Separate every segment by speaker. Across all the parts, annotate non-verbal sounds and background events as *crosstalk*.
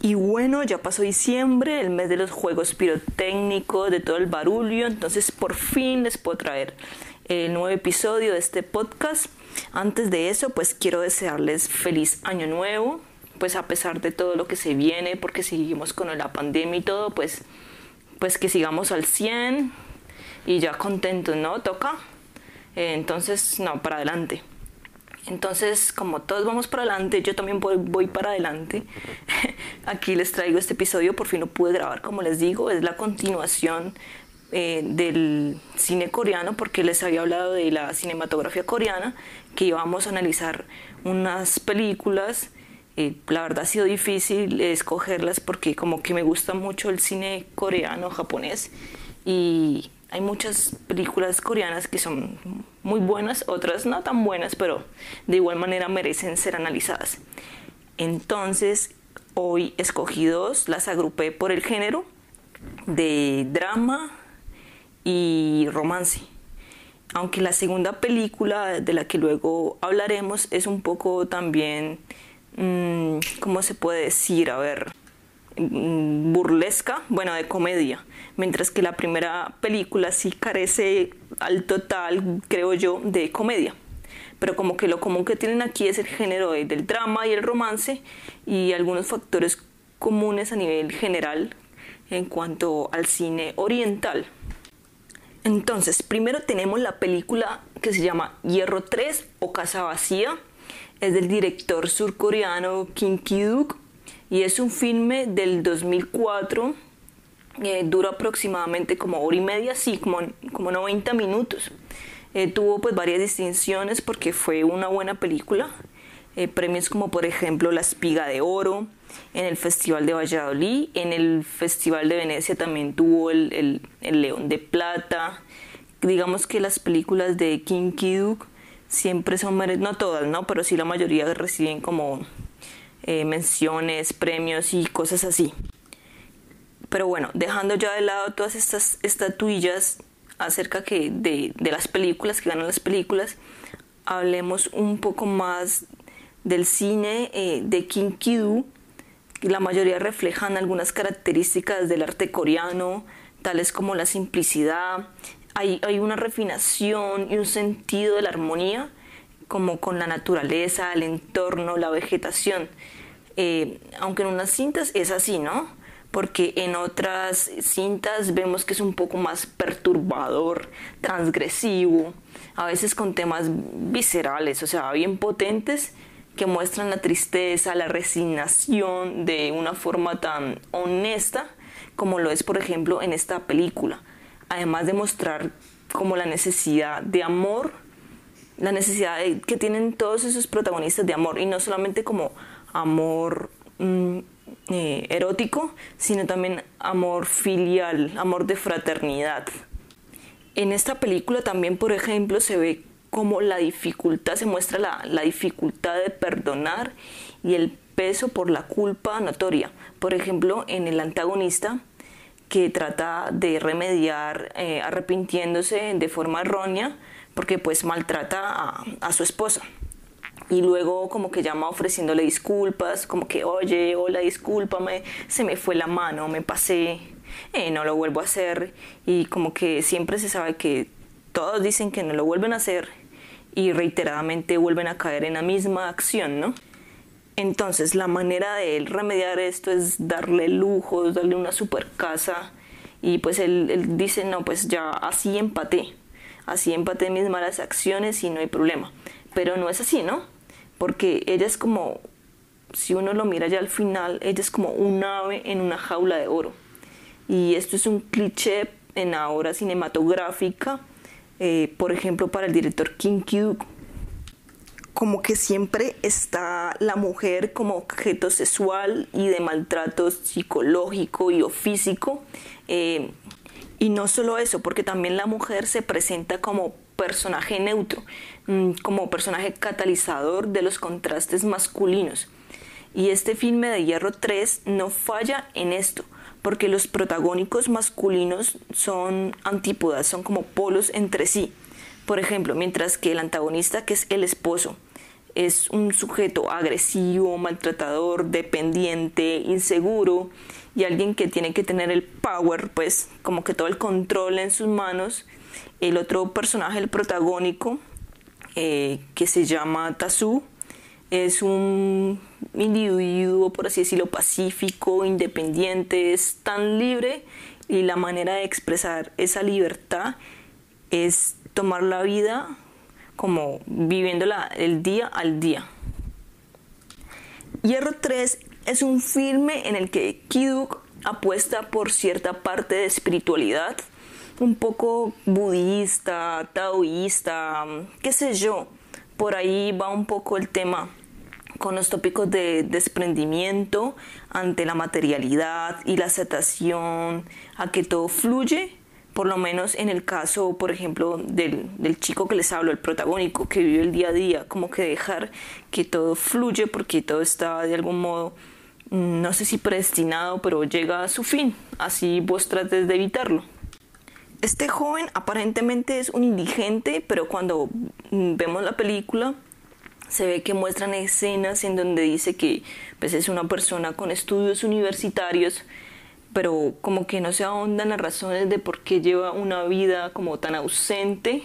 Speaker 1: Y bueno, ya pasó diciembre, el mes de los juegos pirotécnicos, de todo el barullo, entonces por fin les puedo traer el nuevo episodio de este podcast. Antes de eso, pues quiero desearles feliz año nuevo, pues a pesar de todo lo que se viene, porque seguimos con la pandemia y todo, pues, pues que sigamos al 100 y ya contentos, ¿no? Toca. Eh, entonces, no, para adelante. Entonces, como todos vamos para adelante, yo también voy, para adelante. *laughs* Aquí les traigo este episodio, por fin lo pude grabar, como les digo, es la continuación eh, del cine coreano, porque les había hablado de la cinematografía coreana, que íbamos a analizar unas películas. Eh, la verdad ha sido difícil escogerlas porque como que me gusta mucho el cine coreano, japonés, y hay muchas películas coreanas que son muy buenas, otras no tan buenas, pero de igual manera merecen ser analizadas. Entonces, hoy escogí dos, las agrupé por el género de drama y romance. Aunque la segunda película de la que luego hablaremos es un poco también, mm, ¿cómo se puede decir? A ver, burlesca, bueno, de comedia mientras que la primera película sí carece al total, creo yo, de comedia. Pero como que lo común que tienen aquí es el género del drama y el romance y algunos factores comunes a nivel general en cuanto al cine oriental. Entonces, primero tenemos la película que se llama Hierro 3 o Casa Vacía. Es del director surcoreano Kim Ki-duk y es un filme del 2004 eh, dura aproximadamente como hora y media, sí, como, como 90 minutos. Eh, tuvo pues varias distinciones porque fue una buena película. Eh, premios como por ejemplo La Espiga de Oro, en el Festival de Valladolid, en el Festival de Venecia también tuvo el, el, León de Plata. Digamos que las películas de King Kiduk siempre son, no todas, ¿no? pero sí la mayoría reciben como menciones, premios y cosas así. Pero bueno, dejando ya de lado todas estas estatuillas acerca que de, las películas, que ganan las películas, hablemos un poco más del cine eh, de Kim Ki-doo. La mayoría reflejan algunas características del arte coreano, tales como la simplicidad, hay, hay una refinación y un sentido de la armonía, como con la naturaleza, el entorno, la vegetación. Eh, aunque en unas cintas es así, ¿no? porque en otras cintas vemos que es un poco más perturbador, transgresivo, a veces con temas viscerales, o sea, bien potentes que muestran la tristeza, la resignación de una forma tan honesta como lo es, por ejemplo, en esta película. Además de mostrar como la necesidad de amor, la necesidad que tienen todos esos protagonistas de amor, y no solamente como amor mm, eh, erótico, sino también amor filial, amor de fraternidad. En esta película también, por ejemplo, se ve como la dificultad, se muestra la, la dificultad de perdonar y el peso por la culpa notoria. Por ejemplo, en el antagonista, que trata de remediar eh, arrepintiéndose de forma errónea porque pues maltrata a su esposa y luego como que llama ofreciéndole disculpas, como que, oye, hola, discúlpame, se me fue la mano, me pasé, eh, no lo vuelvo a hacer y como que siempre se sabe que todos dicen que no lo vuelven a hacer y reiteradamente vuelven a caer en la misma acción, ¿no? Entonces la manera de él remediar esto es darle lujos, darle una super casa y pues él, él dice, no, pues ya así empaté, así empaté mis malas acciones y no hay problema. Pero no es así, ¿no? Porque ella es como, si uno lo mira ya al final, ella es como un ave en una jaula de oro. Y esto es un cliché en la obra cinematográfica, eh, por ejemplo, para el director Kim Ki-duk. Como que siempre está la mujer como objeto sexual y de maltrato psicológico y o físico. Eh, y no solo eso, porque también la mujer se presenta como personaje neutro, mm, como personaje catalizador de los contrastes masculinos. Y este filme de Hierro 3 no falla en esto, porque los protagónicos masculinos son antípodas, son como polos entre sí. Por ejemplo, mientras que el antagonista, que es el esposo, es un sujeto agresivo, maltratador, dependiente, inseguro y alguien que tiene que tener el power, pues como que todo el control en sus manos. El otro personaje, el protagónico, eh, que se llama Tazu, es un individuo, por así decirlo, pacífico, independiente, es tan libre y la manera de expresar esa libertad es tomar la vida como viviéndola el día al día. Hierro 3 es un filme en el que Kiduk apuesta por cierta parte de espiritualidad, un poco budista, taoísta, qué sé yo. Por ahí va un poco el tema con los tópicos de desprendimiento ante la materialidad y la aceptación a que todo fluye por lo menos en el caso, por ejemplo, del, chico que les hablo, el protagónico, que vive el día a día, como que dejar que todo fluye porque todo está de algún modo, mm, no sé si predestinado, pero llega a su fin, así vos trates de evitarlo. Este joven aparentemente es un indigente, pero cuando mm, vemos la película se ve que muestran escenas en donde dice que pues, es una persona con estudios universitarios pero como que no se ahondan las razones de por qué lleva una vida como tan ausente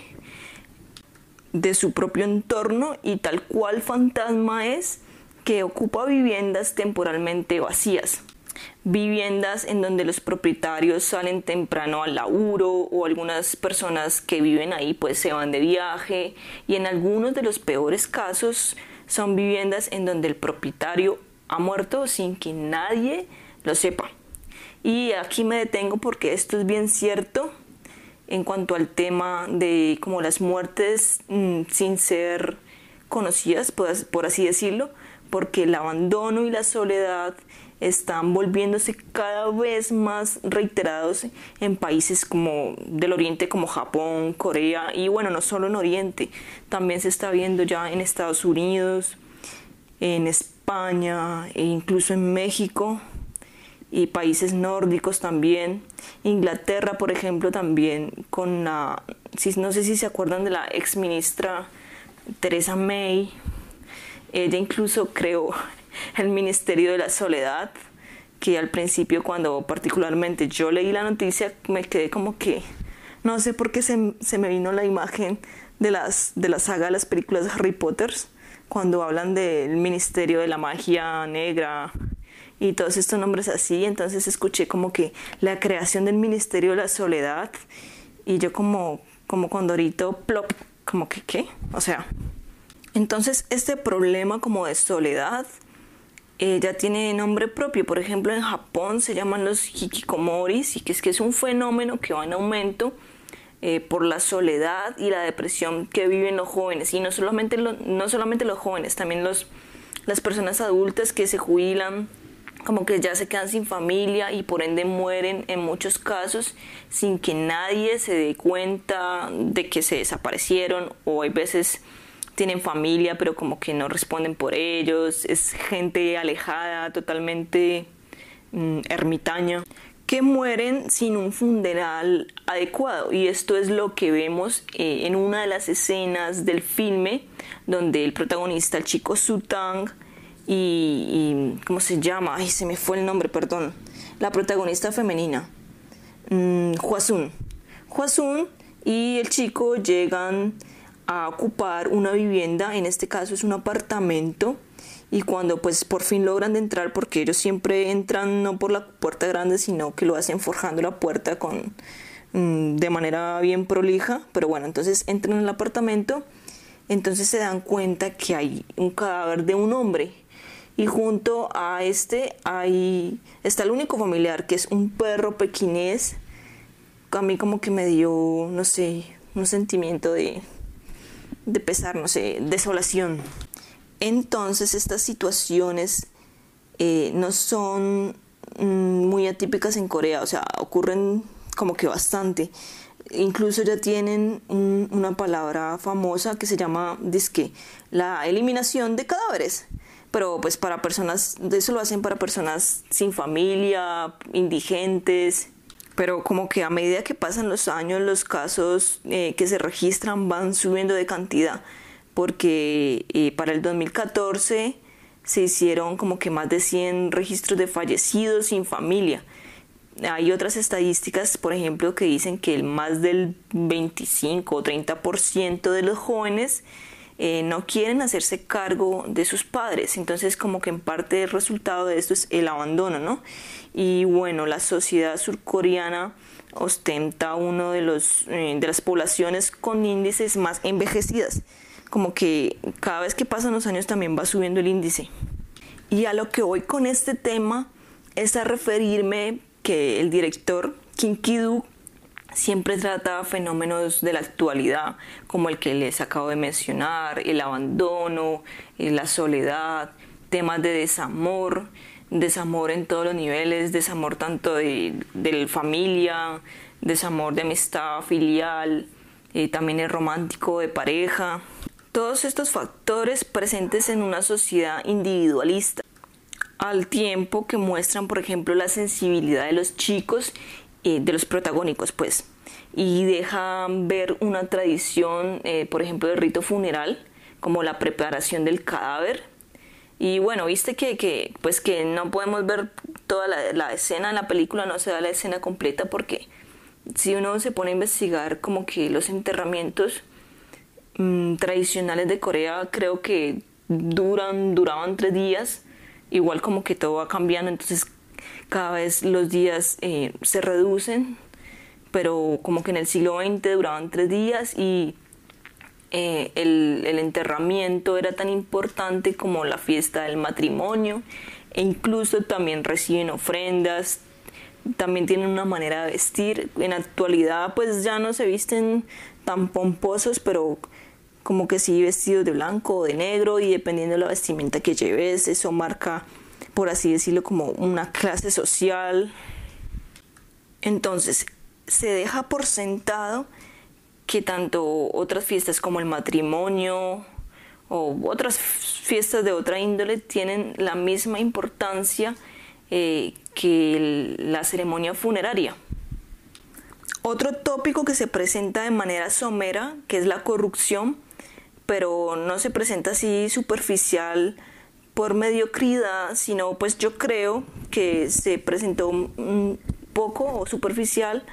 Speaker 1: de su propio entorno y tal cual fantasma es que ocupa viviendas temporalmente vacías. Viviendas en donde los propietarios salen temprano al laburo o algunas personas que viven ahí pues se van de viaje y en algunos de los peores casos son viviendas en donde el propietario ha muerto sin que nadie lo sepa. Y aquí me detengo porque esto es bien cierto en cuanto al tema de como las muertes mm, sin ser conocidas, por, así decirlo, porque el abandono y la soledad están volviéndose cada vez más reiterados en países como del Oriente como Japón, Corea y bueno, no solo en Oriente, también se está viendo ya en Estados Unidos, en España e incluso en México y países nórdicos también. Inglaterra, por ejemplo, también con la, no sé si se acuerdan de la ex ministra Theresa May, ella incluso creó *laughs* el Ministerio de la Soledad, que al principio cuando particularmente yo leí la noticia me quedé como que, no sé por qué se, me vino la imagen de, las, de la saga de las películas Harry Potter, cuando hablan del Ministerio de la Magia Negra, y todos estos nombres así, entonces escuché como que la creación del Ministerio de la Soledad y yo como, como Condorito, plop, como que qué, o sea, entonces este problema como de soledad eh, ya tiene nombre propio, por ejemplo en Japón se llaman los hikikomoris y que es que es un fenómeno que va en aumento eh, por la soledad y la depresión que viven los jóvenes. Y no solamente, no solamente los jóvenes, también los, las personas adultas que se jubilan como que ya se quedan sin familia y por ende mueren en muchos casos sin que nadie se dé cuenta de que se desaparecieron o hay veces tienen familia pero como que no responden por ellos, es gente alejada, totalmente mm, ermitaña, que mueren sin un funeral adecuado y esto es lo que vemos eh, en una de las escenas del filme donde el protagonista, el chico Sutang, y, ¿cómo se llama? Ay, se me fue el nombre, perdón. La protagonista femenina, mm, Huasun. Huasun y el chico llegan a ocupar una vivienda, en este caso es un apartamento, y cuando pues por fin logran entrar, porque ellos siempre entran no por la puerta grande, sino que lo hacen forjando la puerta con mm, de manera bien prolija, pero bueno, entonces entran al apartamento, entonces se dan cuenta que hay un cadáver de un hombre y junto a este hay, está el único familiar que es un perro pequinés. A mí como que me dio, no sé, un sentimiento de, de pesar, no sé, desolación. Entonces estas situaciones eh, no son mm, muy atípicas en Corea, o sea, ocurren como que bastante. Incluso ya tienen una palabra famosa que se llama disque, la eliminación de cadáveres pero pues para personas, eso lo hacen para personas sin familia, indigentes, pero como que a medida que pasan los años los casos eh, que se registran van subiendo de cantidad. porque eh, para el 2014 se hicieron como que más de 100 registros de fallecidos sin familia. Hay otras estadísticas, por ejemplo, que dicen que el más del 25 o 30% de los jóvenes eh, no quieren hacerse cargo de sus padres. Entonces, como que en parte el resultado de esto es el abandono, ¿no? Y bueno, la sociedad surcoreana ostenta uno de los eh, de las poblaciones con índices más envejecidas como que cada vez que pasan los años también va subiendo el índice. Y a lo que voy con este tema es a referirme que el director Kim Ki-duk siempre trata fenómenos de la actualidad, como el que les acabo de mencionar, el abandono, eh, la soledad, temas de desamor, desamor en todos los niveles, desamor tanto de, de familia, desamor de amistad filial, eh, también el romántico de pareja. Todos estos factores presentes en una sociedad individualista, al tiempo que muestran, por ejemplo, la sensibilidad de los chicos, eh, de los protagónicos, pues, y dejan ver una tradición, eh, por ejemplo, del rito funeral, como la preparación del cadáver. Y bueno, viste que, que pues que no podemos ver toda la, escena en la película, no se da la escena completa porque si uno se pone a investigar como que los enterramientos Mm, tradicionales de Corea creo que duran, duraban tres días, igual como que todo va cambiando, entonces cada vez los días eh, se reducen, pero como que en el siglo XX duraban tres días y eh, el, el, enterramiento era tan importante como la fiesta del matrimonio e incluso también reciben ofrendas, también tienen una manera de vestir. En actualidad pues ya no se visten tan pomposos, pero como que sí vestidos de blanco o de negro y dependiendo de la vestimenta que lleves, eso marca, por así decirlo, como una clase social. Entonces, se deja por sentado que tanto otras fiestas como el matrimonio o otras fiestas de otra índole tienen la misma importancia eh, que la ceremonia funeraria. Otro tópico que se presenta de manera somera, que es la corrupción, pero no se presenta así superficial por mediocridad, sino pues yo creo que se presentó un poco o superficial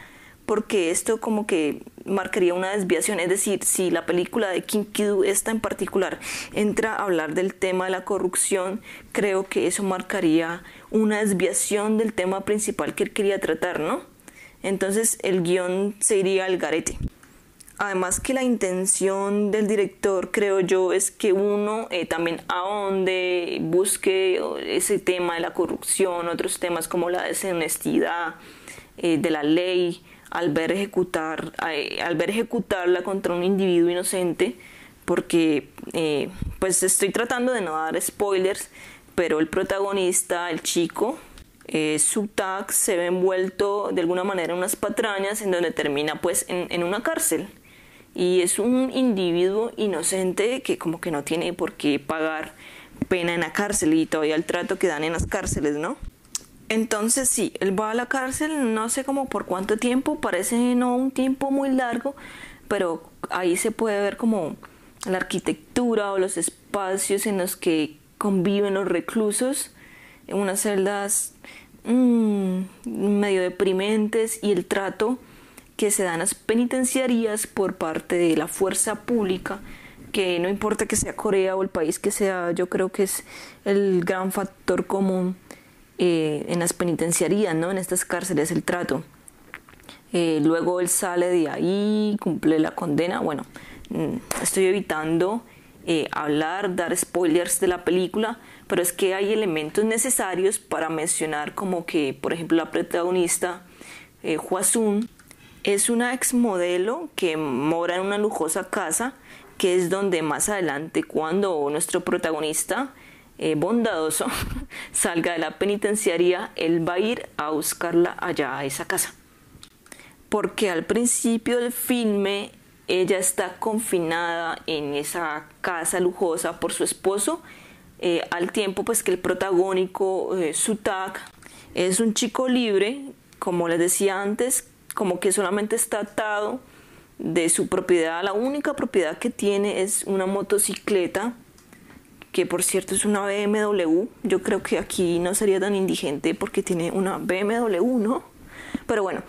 Speaker 1: porque esto como que marcaría una desviación, es decir, si la película de Kim Ki-doo esta en particular entra a hablar del tema de la corrupción, creo que eso marcaría una desviación del tema principal que él quería tratar, ¿no? Entonces el guion se iría al garete. Además que la intención del director, creo yo, es que uno eh, también ahonde, busque ese tema de la corrupción, otros temas como la deshonestidad eh, de la ley, al ver, ejecutar, eh, al ver ejecutarla contra un individuo inocente, porque pues estoy tratando de no dar spoilers, pero el protagonista, el chico, eh, Subtak se ve envuelto de alguna manera en unas patrañas en donde termina pues en una cárcel y es un individuo inocente que como que no tiene por qué pagar pena en la cárcel y todavía el trato que dan en las cárceles, ¿no? Entonces sí, él va a la cárcel, no sé cómo por cuánto tiempo, parece no un tiempo muy largo, pero ahí se puede ver como la arquitectura o los espacios en los que conviven los reclusos, en unas celdas mmm, medio deprimentes y el trato que se dan las penitenciarías por parte de la fuerza pública, que no importa que sea Corea o el país que sea, yo creo que es el gran factor común eh, en las penitenciarías, ¿no? en estas cárceles, el trato. Eh, luego él sale de ahí, cumple la condena. Bueno, mm, estoy evitando eh, hablar, dar spoilers de la película, pero es que hay elementos necesarios para mencionar como que, por ejemplo, la protagonista, eh, es una exmodelo que mora en una lujosa casa, que es donde más adelante, cuando nuestro protagonista eh, bondadoso *laughs* salga de la penitenciaría, él va a ir a buscarla allá a esa casa. Porque al principio del filme ella está confinada en esa casa lujosa por su esposo, eh, al tiempo pues que el protagónico eh, Sutak es un chico libre, como les decía antes, como que solamente está atado de su propiedad. La única propiedad que tiene es una motocicleta, que por cierto es una BMW. Yo creo que aquí no sería tan indigente porque tiene una BMW, ¿no? Pero bueno,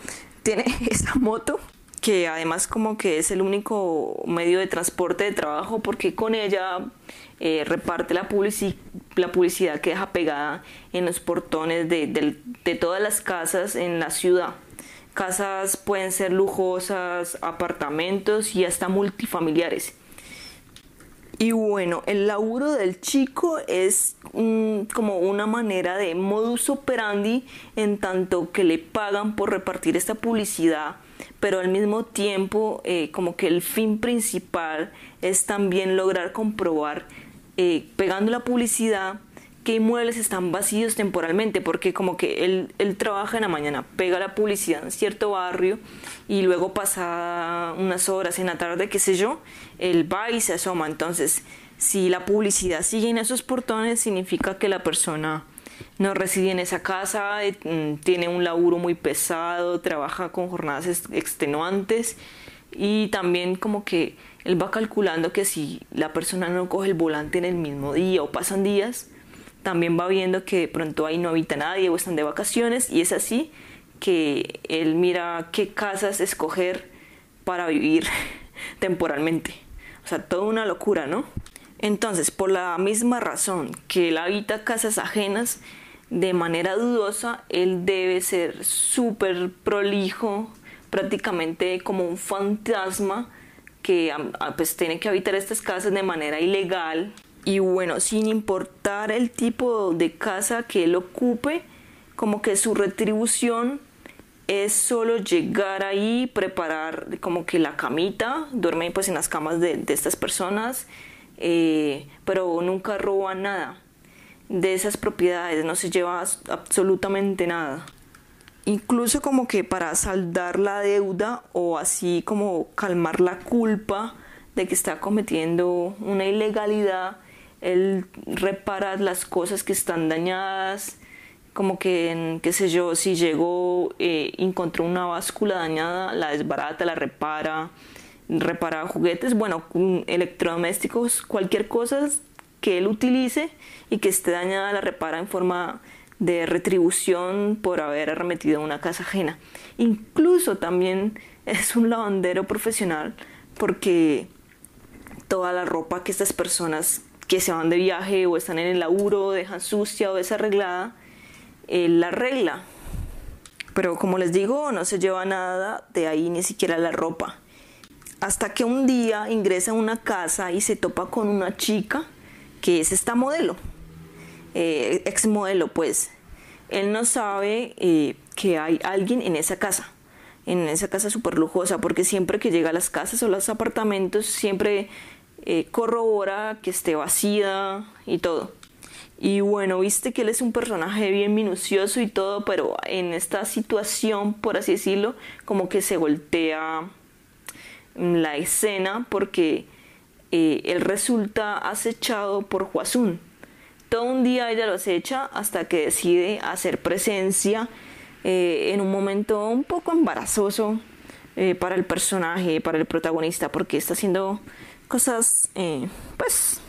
Speaker 1: tiene *laughs* esa moto que además como que es el único medio de transporte de trabajo porque con ella eh, reparte la, la publicidad que deja pegada en los portones de, de todas las casas en la ciudad. Casas pueden ser lujosas, apartamentos y hasta multifamiliares. Y bueno, el laburo del chico es como una manera de modus operandi en tanto que le pagan por repartir esta publicidad, pero al mismo tiempo eh, como que el fin principal es también lograr comprobar eh, pegando la publicidad qué inmuebles están vacíos temporalmente, porque como que él, él, trabaja en la mañana, pega la publicidad en cierto barrio y luego pasa unas horas en la tarde, qué sé yo, él va y se asoma. Entonces, si la publicidad sigue en esos portones, significa que la persona no reside en esa casa, eh, mm, tiene un laburo muy pesado, trabaja con jornadas extenuantes y también como que él va calculando que si la persona no coge el volante en el mismo día o pasan días, también va viendo que de pronto ahí no habita nadie o están de vacaciones y es así que él mira qué casas escoger para vivir *laughs* temporalmente. O sea, toda una locura, ¿no? Entonces, por la misma razón que él habita casas ajenas de manera dudosa, él debe ser súper prolijo, prácticamente como un fantasma que pues tiene que habitar estas casas de manera ilegal y bueno, sin importar el tipo de casa que él ocupe, como que su retribución es solo llegar ahí, preparar como que la camita, duerme pues en las camas de, estas personas, eh, pero nunca roba nada de esas propiedades, no se lleva absolutamente nada. Incluso como que para saldar la deuda o así como calmar la culpa de que está cometiendo una ilegalidad, él repara las cosas que están dañadas, como que, qué sé yo, si llegó, eh, encontró una báscula dañada, la desbarata, la repara, repara juguetes, bueno, electrodomésticos, cualquier cosa que él utilice y que esté dañada, la repara en forma de retribución por haber arremetido una casa ajena. Incluso también *laughs* es un lavandero profesional porque toda la ropa que estas personas que se van de viaje o están en el laburo, dejan sucia o desarreglada, él la arregla. Pero como les digo, no se lleva nada de ahí, ni siquiera la ropa. Hasta que un día ingresa a una casa y se topa con una chica que es esta modelo, eh, ex modelo pues. Él no sabe eh, que hay alguien en esa casa, en esa casa súper lujosa, porque siempre que llega a las casas o los apartamentos, siempre eh, corrobora que esté vacía y todo. Y bueno, viste que él es un personaje bien minucioso y todo, pero en esta situación, por así decirlo, como que se voltea la escena porque eh, él resulta acechado por Huasun. Todo un día ella lo acecha hasta que decide hacer presencia eh, en un momento un poco embarazoso para el personaje, para el protagonista, porque está haciendo cosas, eh, pues,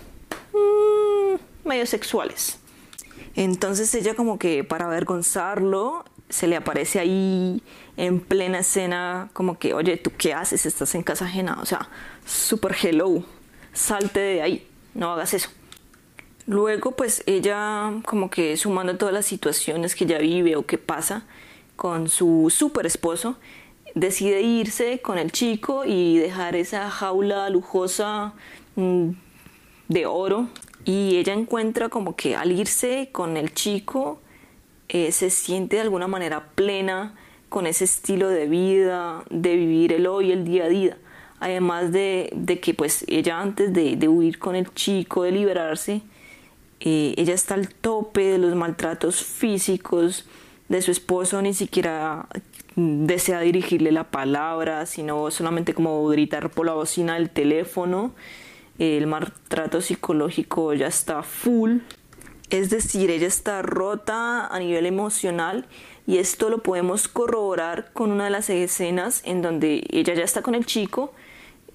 Speaker 1: mm, medio sexuales. Entonces ella como que para avergonzarlo, se le aparece ahí en plena escena como que, oye, ¿tú qué haces? Estás en casa ajena. O sea, super hello, salte de ahí, no hagas eso. Luego pues ella como que sumando todas las situaciones que ella vive o que pasa con su super esposo, decide irse con el chico y dejar esa jaula lujosa mm, de oro y ella encuentra como que al irse con el chico eh, se siente de alguna manera plena con ese estilo de vida, de vivir el hoy, el día a día. Además de, que pues ella antes de, huir con el chico, de liberarse, eh, ella está al tope de los maltratos físicos de su esposo, ni siquiera desea dirigirle la palabra, sino solamente como gritar por la bocina del teléfono. El maltrato psicológico ya está full. Es decir, ella está rota a nivel emocional y esto lo podemos corroborar con una de las escenas en donde ella ya está con el chico.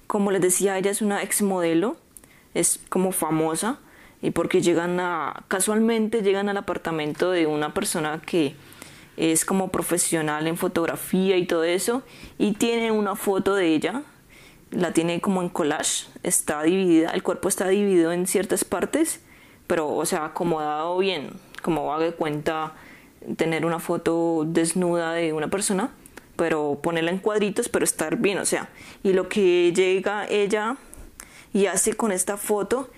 Speaker 1: Como les decía, ella es una ex modelo, es como famosa y porque llegan a casualmente llegan al apartamento de una persona que es como profesional en fotografía y todo eso y tiene una foto de ella la tiene como en collage está dividida el cuerpo está dividido en ciertas partes pero o sea acomodado bien como haga cuenta tener una foto desnuda de una persona pero ponerla en cuadritos pero estar bien o sea y lo que llega ella y hace con esta foto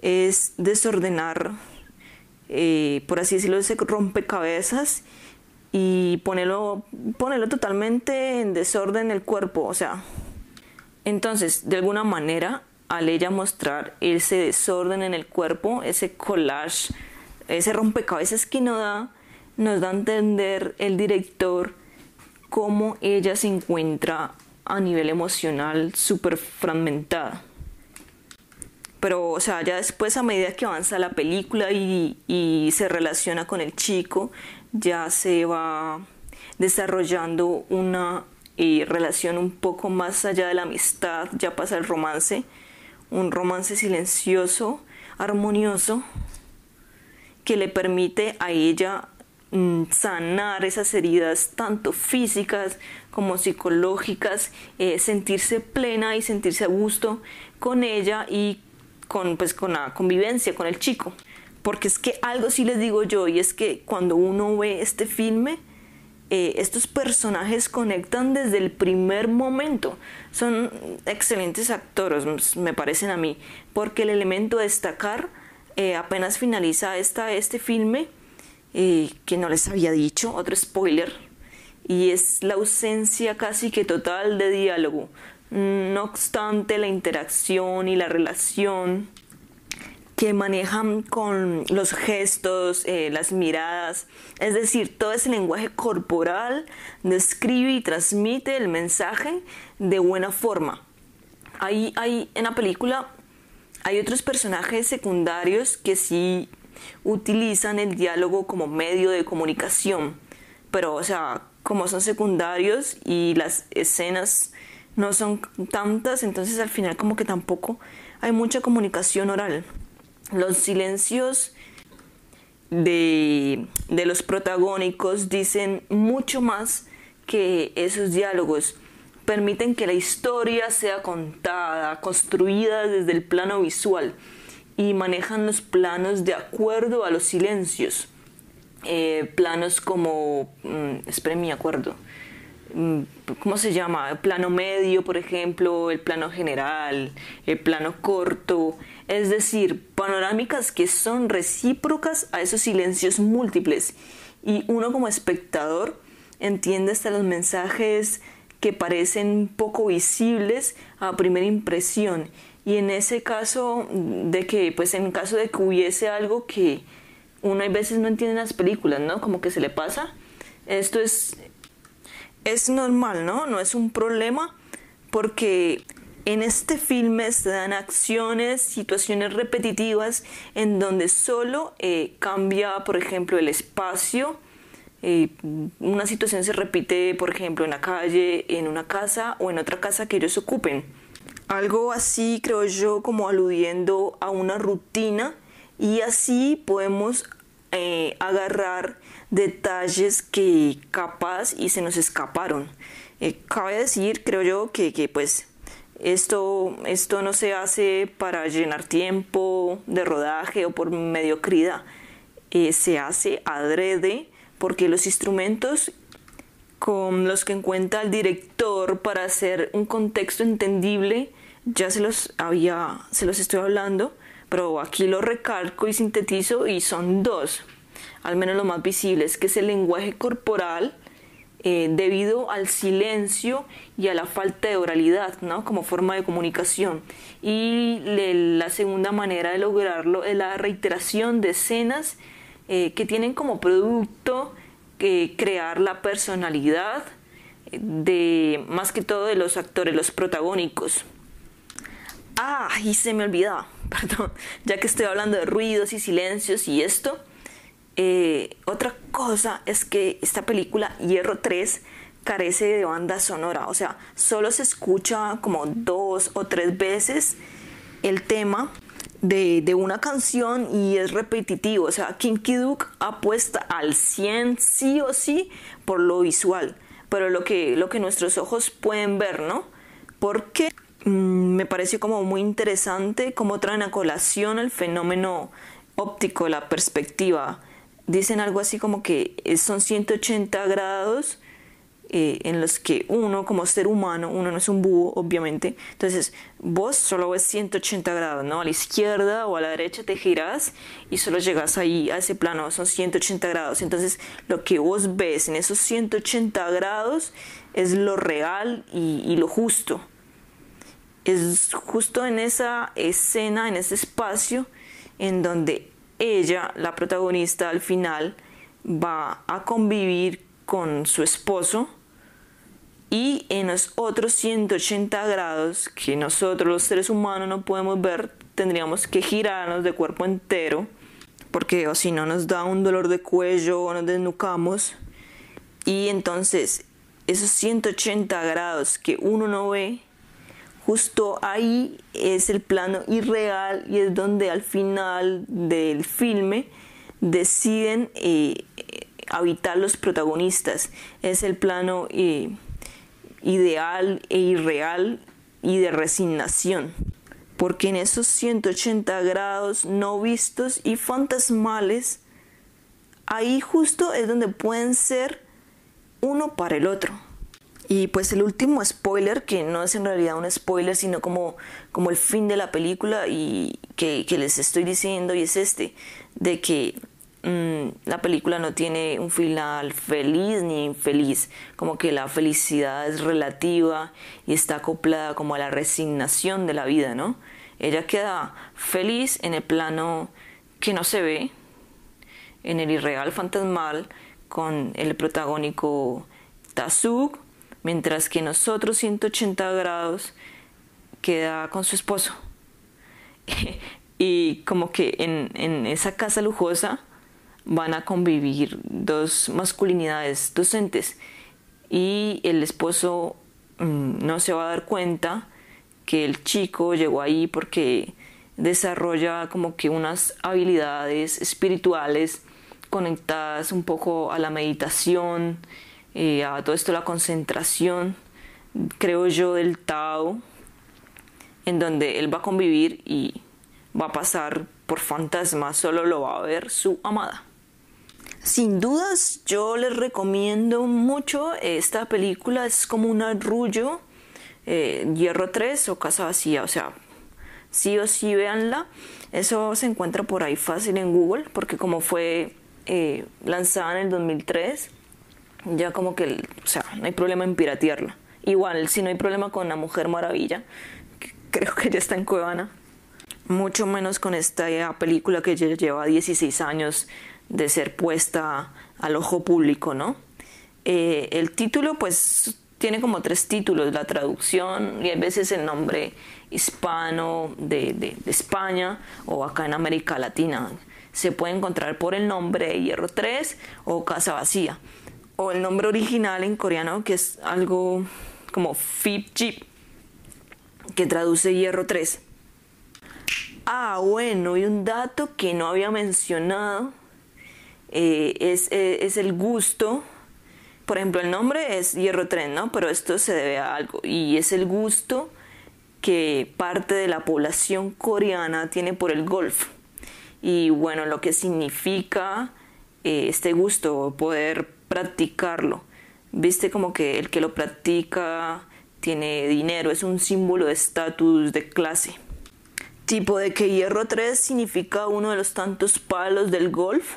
Speaker 1: es desordenar, eh, por así decirlo, ese rompecabezas y ponerlo, ponerlo totalmente en desorden el cuerpo. O sea, entonces, de alguna manera, al ella mostrar ese desorden en el cuerpo, ese collage, ese rompecabezas que no da, nos da a entender el director cómo ella se encuentra a nivel emocional súper fragmentada pero o sea ya después a medida que avanza la película y, se relaciona con el chico ya se va desarrollando una eh, relación un poco más allá de la amistad ya pasa el romance un romance silencioso armonioso que le permite a ella mm, sanar esas heridas tanto físicas como psicológicas, eh, sentirse plena y sentirse a gusto con ella y con, pues, con la convivencia con el chico. Porque es que algo sí les digo yo, y es que cuando uno ve este filme, eh, estos personajes conectan desde el primer momento. Son excelentes actores, me parecen a mí, porque el elemento a destacar, eh, apenas finaliza esta, este filme, eh, que no les había dicho, otro spoiler, y es la ausencia casi que total de diálogo. No obstante, la interacción y la relación que manejan con los gestos, eh, las miradas, es decir, todo ese lenguaje corporal describe y transmite el mensaje de buena forma. Hay, en la película hay otros personajes secundarios que sí utilizan el diálogo como medio de comunicación, pero o sea, como son secundarios y las escenas no son tantas, entonces al final como que tampoco hay mucha comunicación oral. Los silencios de, de los protagónicos dicen mucho más que esos diálogos. Permiten que la historia sea contada, construida desde el plano visual y manejan los planos de acuerdo a los silencios. Eh, planos como, mm, esperen mi acuerdo, Mm, ¿cómo se llama? El plano medio, por ejemplo, el plano general, el plano corto, es decir, panorámicas que son recíprocas a esos silencios múltiples y uno como espectador entiende hasta los mensajes que parecen poco visibles a primera impresión y en ese caso de que pues en caso de que hubiese algo que uno a veces no entiende en las películas, ¿no? Como que se le pasa. Esto es es normal, ¿no? No es un problema porque en este filme se dan acciones, situaciones repetitivas en donde solo eh, cambia, por ejemplo, el espacio. Eh, una situación se repite, por ejemplo, en la calle, en una casa o en otra casa que ellos ocupen. Algo así, creo yo, como aludiendo a una rutina y así podemos eh, agarrar detalles que capaz y se nos escaparon. Eh, cabe decir, creo yo, que, que, pues esto, esto no se hace para llenar tiempo de rodaje o por mediocridad. Eh, se hace adrede porque los instrumentos con los que encuentra el director para hacer un contexto entendible ya se los había se los estoy hablando pero aquí lo recalco y sintetizo y son dos al menos los más visibles, que es el lenguaje corporal eh, debido al silencio y a la falta de oralidad, ¿no? Como forma de comunicación. Y la segunda manera de lograrlo es la reiteración de escenas eh, que tienen como producto eh, crear la personalidad de más que todo de los actores, los protagónicos. Ah, y se me olvidaba. *laughs* perdón, ya que estoy hablando de ruidos y silencios y esto, eh, otra cosa es que esta película, Hierro 3, carece de banda sonora, o sea, solo se escucha como dos o tres veces el tema de, una canción y es repetitivo. O sea, Kinky Duke apuesta al 100 sí o sí por lo visual, pero lo que, lo que nuestros ojos pueden ver, ¿no? Porque mmm, me pareció como muy interesante cómo traen a colación el fenómeno óptico, la perspectiva. Dicen algo así como que son 180 grados eh, en los que uno como ser humano, uno no es un búho obviamente, entonces vos solo ves 180 grados, ¿no? A la izquierda o a la derecha te giras y solo llegas ahí a ese plano, son 180 grados, entonces lo que vos ves en esos 180 grados es lo real y, y lo justo. Es justo en esa escena, en ese espacio, en donde ella, la protagonista, al final va a convivir con su esposo y en los otros 180 grados que nosotros los seres humanos no podemos ver, tendríamos que girarnos de cuerpo entero, porque o si no nos da un dolor de cuello o nos desnucamos. Y entonces esos 180 grados que uno no ve, justo ahí es el plano irreal y es donde al final del filme deciden eh, habitar los protagonistas. Es el plano... Eh, ideal e irreal y de resignación, porque en esos 180 grados no vistos y fantasmales, ahí justo es donde pueden ser uno para el otro. Y pues el último spoiler, que no es en realidad un spoiler, sino como, como el fin de la película y que, les estoy diciendo, y es este, de que Mm, la película no tiene un final feliz ni infeliz, como que la felicidad es relativa y está acoplada como a la resignación de la vida, ¿no? Ella queda feliz en el plano que no se ve, en el irreal fantasmal, con el protagónico Tazug, mientras que nosotros 180 grados queda con su esposo. *laughs* y como que en, esa casa lujosa, van a convivir dos masculinidades docentes y el esposo mm, no se va a dar cuenta que el chico llegó ahí porque desarrolla como que unas habilidades espirituales conectadas un poco a la meditación, eh, a todo esto la concentración, creo yo, del Tao, en donde él va a convivir y va a pasar por fantasma, solo lo va a ver su amada. Sin dudas, yo les recomiendo mucho esta película, es como un arrullo, eh, Hierro 3 o Casa Vacía, o sea, sí o sí véanla. Eso se encuentra por ahí fácil en Google, porque como fue eh, lanzada en el 2003, ya como que, o sea, no hay problema en piratearla. Igual, si no hay problema con La Mujer Maravilla, creo que ya está en Cuevana. Mucho menos con esta película que lleva 16 años de ser puesta al ojo público, ¿no? Eh, el título, pues, tiene como tres títulos, la traducción y a veces el nombre hispano de, de, España o acá en América Latina. Se puede encontrar por el nombre Hierro 3 o Casa Vacía. O el nombre original en coreano que es algo como Fip Jeep, que traduce Hierro 3. Ah, bueno, y un dato que no había mencionado eh, es, eh, es, el gusto. Por ejemplo, el nombre es hierro tren, ¿no? Pero esto se debe a algo y es el gusto que parte de la población coreana tiene por el golf. Y bueno, lo que significa eh, este gusto, poder practicarlo. Viste como que el que lo practica tiene dinero, es un símbolo de estatus, de clase. Tipo de que hierro 3 significa uno de los tantos palos del golf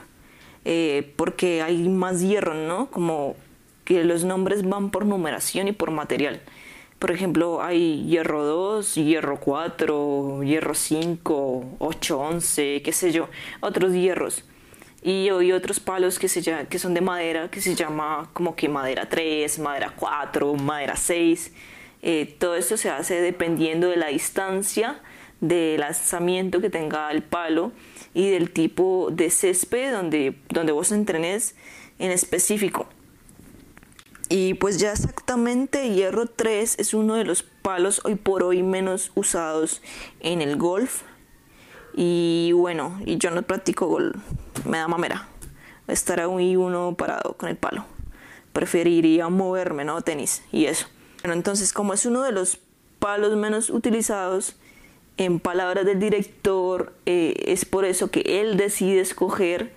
Speaker 1: eh, porque hay más hierro, ¿no? Como que los nombres van por numeración y por material. Por ejemplo, hay hierro 2, hierro 4, hierro 5, 8, 11, qué sé yo, otros hierros. Y hay otros palos que, se que son de madera, que se llama como que madera 3, madera 4, madera 6. Eh, todo esto se hace dependiendo de la distancia de lanzamiento que tenga el palo y del tipo de césped donde, donde vos entrenes en específico. Y pues ya exactamente hierro 3 es uno de los palos hoy por hoy menos usados en el golf. Y bueno, y yo no practico golf, me da mamera estar ahí uno parado con el palo. Preferiría moverme, ¿no? Tenis y eso. Bueno, entonces como es uno de los palos menos utilizados, en palabras del director, eh, es por eso que él decide escoger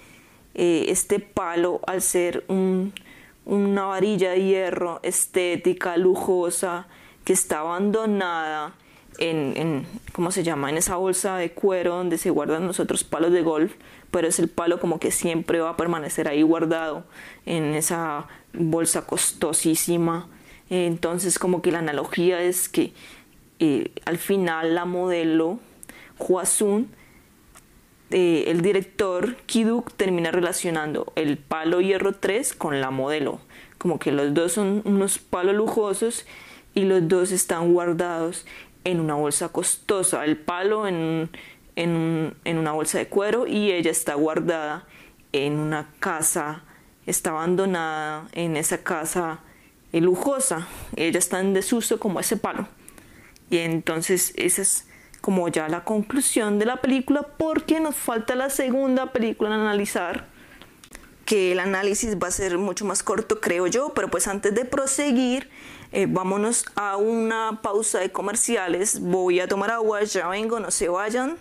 Speaker 1: eh, este palo al ser una varilla de hierro estética, lujosa, que está abandonada en, en, ¿cómo se llama? En esa bolsa de cuero donde se guardan los otros palos de golf, pero es el palo como que siempre va a permanecer ahí guardado en esa bolsa costosísima. Entonces como que la analogía es que eh, al final la modelo Huasun, eh, el director Kiduk termina relacionando el palo hierro 3 con la modelo. Como que los dos son unos palos lujosos y los dos están guardados en una bolsa costosa. El palo en, en, en una bolsa de cuero y ella está guardada en una casa, está abandonada en esa casa lujosa. Ella está en desuso como ese palo. Y entonces esa es como ya la conclusión de la película porque nos falta la segunda película en analizar que el análisis va a ser mucho más corto creo yo pero pues antes de proseguir eh, vámonos a una pausa de comerciales voy a tomar agua ya vengo no se vayan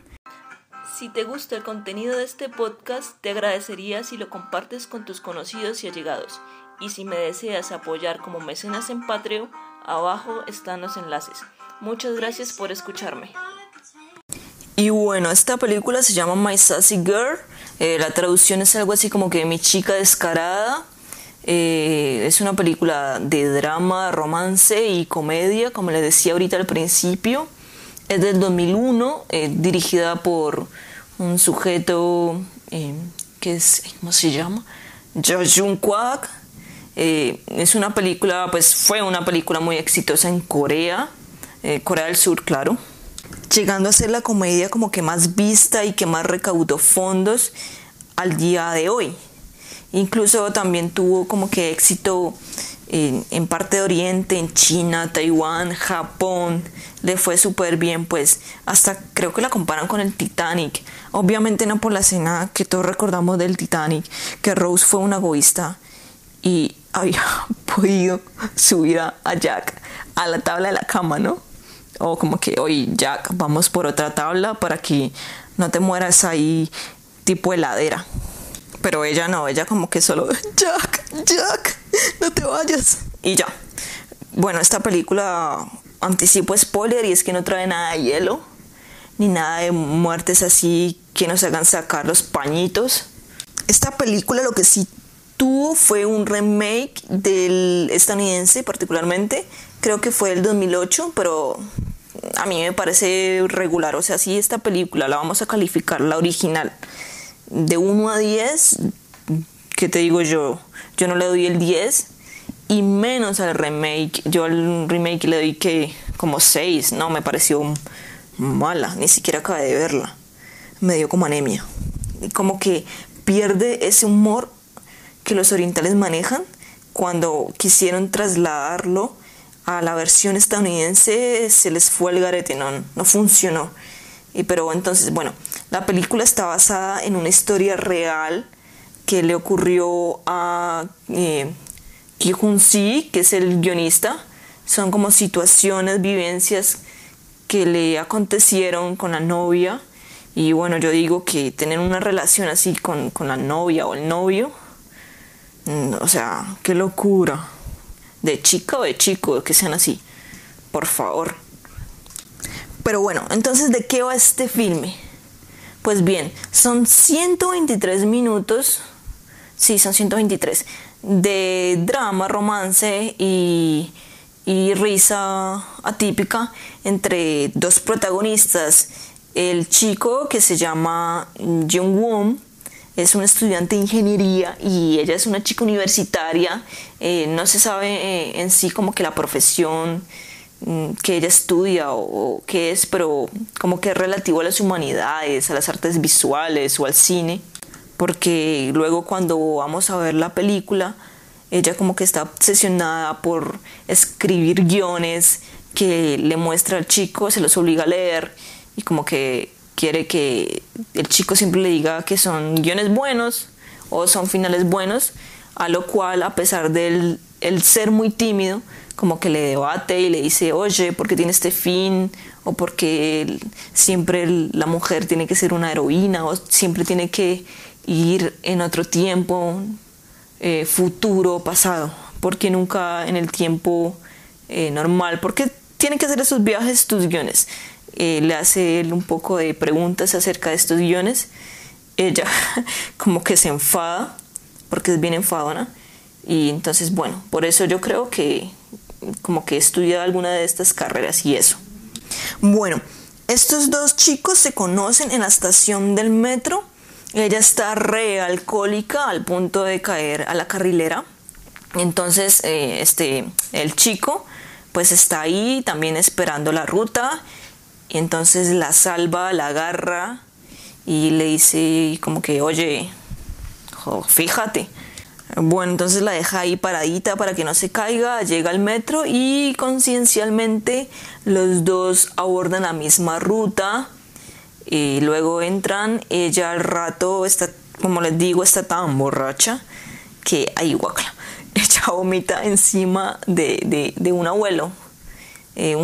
Speaker 1: si te gusta el contenido de este podcast te agradecería si lo compartes con tus conocidos y allegados y si me deseas apoyar como mecenas en Patreon abajo están los enlaces Muchas gracias por escucharme. Y bueno, esta película se llama My Sassy Girl. Eh, la traducción es algo así como que Mi chica descarada. Eh, es una película de drama, romance y comedia, como les decía ahorita al principio. Es del 2001, eh, dirigida por un sujeto que es, ¿cómo se llama? Jo Jung Kwak. es una película, pues fue una película muy exitosa en Corea. Eh, Corea del Sur, claro, llegando a ser la comedia como que más vista y que más recaudó fondos al día de hoy. Incluso también tuvo como que éxito en, parte de Oriente, en China, Taiwán, Japón, le fue súper bien, pues hasta creo que la comparan con el Titanic. Obviamente no por la escena que todos recordamos del Titanic, que Rose fue una egoísta y *laughs* había podido subir a Jack a la tabla de la cama, ¿no? o como que, oye, Jack, vamos por otra tabla para que no te mueras ahí tipo heladera. Pero ella no, ella como que solo, *laughs* Jack, Jack, no te vayas. Y ya. Bueno, esta película anticipo spoiler y es que no trae nada de hielo, ni nada de muertes así que nos hagan sacar los pañitos. Esta película lo que sí tuvo fue un remake del estadounidense particularmente, creo que fue el 2008, pero a mí me parece regular. O sea, si esta película la vamos a calificar, la original, de 1 a 10, ¿qué te digo yo? Yo no le doy el 10 y menos al remake. Yo al remake le doy que como 6, no, me pareció mala, ni siquiera acabé de verla. Me dio como anemia. Como que pierde ese humor que los orientales manejan cuando quisieron trasladarlo a la versión estadounidense se les fue el garete, no, no funcionó. Y, pero entonces, bueno, la película está basada en una historia real que le ocurrió a eh, Ki Si, que es el guionista. Son como situaciones, vivencias que le acontecieron con la novia. Y bueno, yo digo que tener una relación así con, con la novia o el novio, mm, o sea, qué locura de chica o de chico, que sean así. Por favor. Pero bueno, entonces, ¿de qué va este filme? Pues bien, son 123 minutos, sí, son 123, de drama, romance y, y risa atípica entre dos protagonistas. El chico que se llama Jung Won es un estudiante de ingeniería y ella es una chica universitaria. Eh, no se sabe eh, en sí como que la profesión mm, que ella estudia o, o qué es, pero como que es relativo a las humanidades, a las artes visuales o al cine, porque luego cuando vamos a ver la película, ella como que está obsesionada por escribir guiones que le muestra al chico, se los obliga a leer y como que quiere que el chico siempre le diga que son guiones buenos o son finales buenos, a lo cual a pesar del el ser muy tímido, como que le debate y le dice, oye, ¿por qué tiene este fin? O porque siempre la mujer tiene que ser una heroína o siempre tiene que ir en otro tiempo, eh, futuro, pasado, porque nunca en el tiempo eh, normal, porque tiene que hacer esos viajes, estos guiones. Eh, le hace él un poco de preguntas acerca de estos guiones. Ella *laughs* como que se enfada, porque es bien enfadona. Y entonces, bueno, por eso yo creo que como que estudia alguna de estas carreras y eso. Bueno, estos dos chicos se conocen en la estación del metro. Ella está re alcohólica al punto de caer a la carrilera. Entonces, eh, este, el chico pues está ahí también esperando la ruta y entonces la salva, la agarra y le dice como que, oye, fíjate. Bueno, entonces la deja ahí paradita para que no se caiga, llega al metro y conciencialmente los dos abordan la misma ruta y luego entran, ella al rato está, como les digo, está tan borracha que hay guacla. *laughs* Ella vomita encima de, de un abuelo, eh,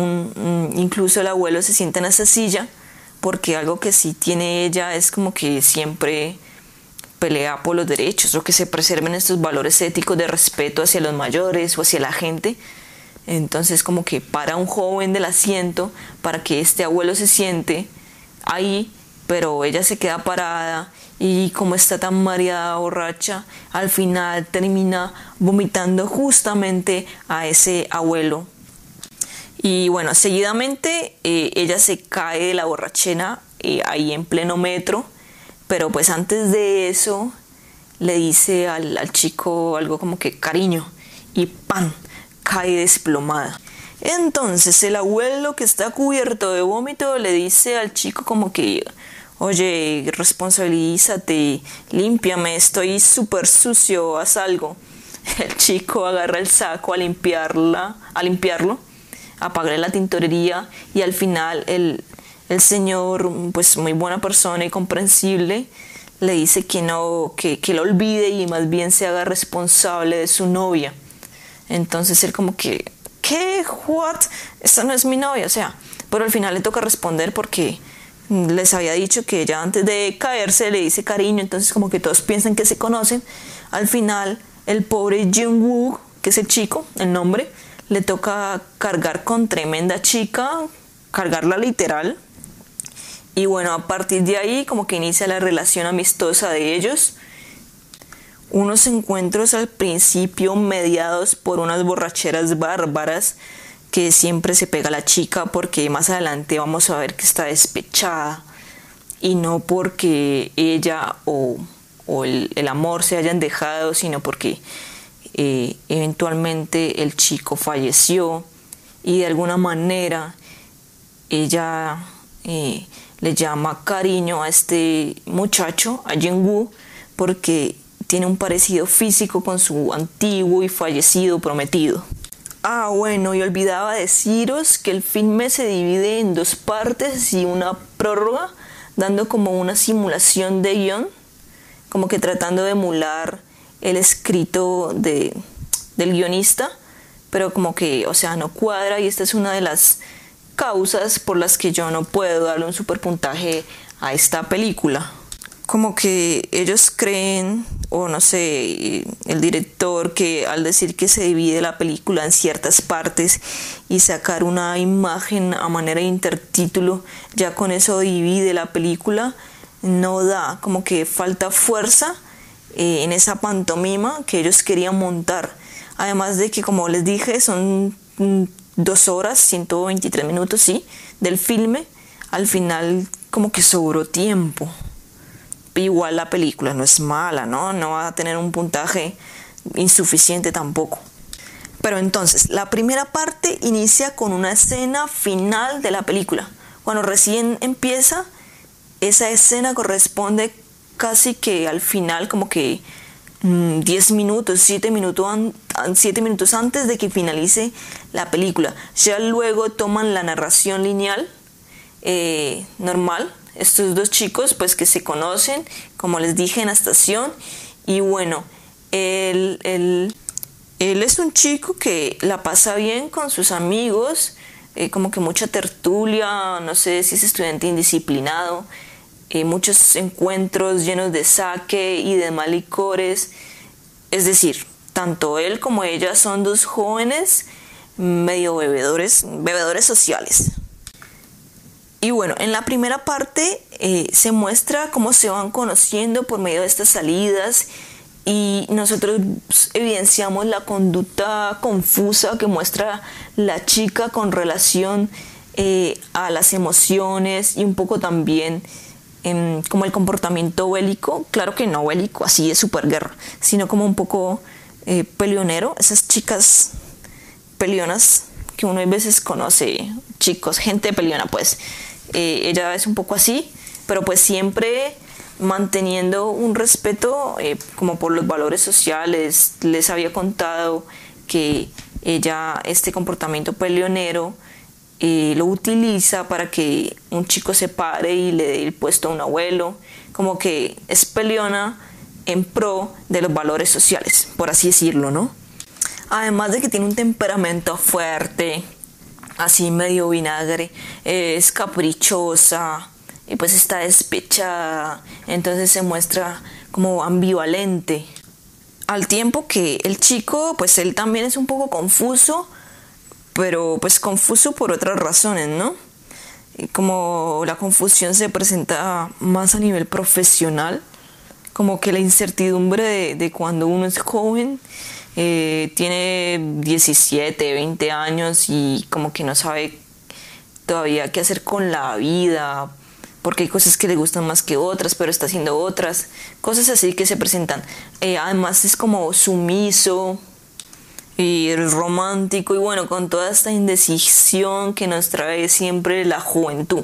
Speaker 1: incluso el abuelo se sienta en esa silla porque algo que sí tiene ella es como que siempre pelea por los derechos o que se preserven estos valores éticos de respeto hacia los mayores o hacia la gente. Entonces como que para un joven del asiento para que este abuelo se siente ahí, pero ella se queda parada y como está tan mareada, borracha, al final termina vomitando justamente a ese abuelo y bueno, seguidamente eh, ella se cae de la borrachera eh, ahí en pleno metro, pero pues antes de eso le dice al, al chico algo como que cariño y ¡pam! cae desplomada. Entonces el abuelo que está cubierto de vómito le dice al chico como que, oye, responsabilízate, límpiame, estoy súper sucio, haz algo. *laughs* El chico agarra el saco a limpiarla, a limpiarlo apagarle la tintorería y al final el, el señor, pues muy buena persona y comprensible, le dice que no, que, que lo olvide y más bien se haga responsable de su novia. Entonces él como que, ¿qué? ¿What? Esta no es mi novia, o sea, pero al final le toca responder porque les había dicho que ella antes de caerse le dice cariño, entonces como que todos piensan que se conocen. Al final el pobre Jin Woo, que es el chico, el nombre, le toca cargar con tremenda chica, cargarla literal. Y bueno, a partir de ahí como que inicia la relación amistosa de ellos. Unos encuentros al principio mediados por unas borracheras bárbaras que siempre se pega la chica porque más adelante vamos a ver que está despechada y no porque ella o, el, amor se hayan dejado, sino porque eh, eventualmente el chico falleció y de alguna manera ella eh, le llama cariño a este muchacho, a Jin-woo, porque tiene un parecido físico con su antiguo y fallecido prometido. Ah, bueno, y olvidaba deciros que el filme se divide en dos partes y una prórroga, dando como una simulación de guion, como que tratando de emular el escrito de, del guionista, pero como que, o sea, no cuadra y esta es una de las causas por las que yo no puedo darle un super puntaje a esta película. Como que ellos creen, o no sé, el director que al decir que se divide la película en ciertas partes y sacar una imagen a manera de intertítulo, ya con eso divide la película, no da, como que falta fuerza eh, en esa pantomima que ellos querían montar. Además de que, como les dije, son mm, dos horas, 123 minutos, sí, del filme. Al final, como que sobró tiempo. Igual la película no es mala, ¿no? No va a tener un puntaje insuficiente tampoco. Pero entonces, la primera parte inicia con una escena final de la película. Cuando recién empieza, esa escena corresponde casi que al final, como que 10 mm, minutos, 7 minutos, minutos antes de que finalice la película. Ya luego toman la narración lineal eh, normal. Estos dos chicos, pues que se conocen, como les dije en la estación. Y bueno, él, él, es un chico que la pasa bien con sus amigos, eh, como que mucha tertulia, no sé si es estudiante indisciplinado. Eh, muchos encuentros llenos de saque y de malicores. Es decir, tanto él como ella son dos jóvenes medio bebedores, bebedores sociales. Y bueno, en la primera parte eh, se muestra cómo se van conociendo por medio de estas salidas y nosotros evidenciamos la conducta confusa que muestra la chica con relación eh, a las emociones y un poco también como el comportamiento bélico, claro que no bélico, así de superguerra, sino como un poco eh, peleonero, esas chicas peleonas que uno a veces conoce, chicos, gente peleona, pues eh, ella es un poco así, pero pues siempre manteniendo un respeto eh, como por los valores sociales, les había contado que ella este comportamiento peleonero eh, lo utiliza para que un chico se pare y le dé el puesto a un abuelo, como que es peleona en pro de los valores sociales, por así decirlo, ¿no? Además de que tiene un temperamento fuerte, así medio vinagre, es caprichosa y pues está despechada, entonces se muestra como ambivalente. Al tiempo que el chico, pues él también es un poco confuso, pero pues confuso por otras razones, ¿no? Como la confusión se presenta más a nivel profesional, como que la incertidumbre de, cuando uno es joven, eh, tiene 17, 20 años y como que no sabe todavía qué hacer con la vida, porque hay cosas que le gustan más que otras, pero está haciendo otras, cosas así que se presentan. Eh, además es como sumiso, y romántico y bueno, con toda esta indecisión que nos trae siempre la juventud.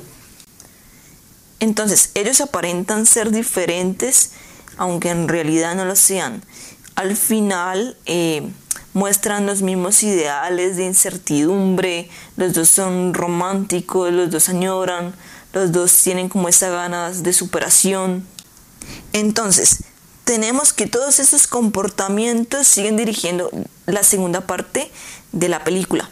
Speaker 1: Entonces, ellos aparentan ser diferentes, aunque en realidad no lo sean. Al final eh, muestran los mismos ideales de incertidumbre, los dos son románticos, los dos añoran, los dos tienen como esas ganas de superación. Entonces, tenemos que todos esos comportamientos siguen dirigiendo la segunda parte de la película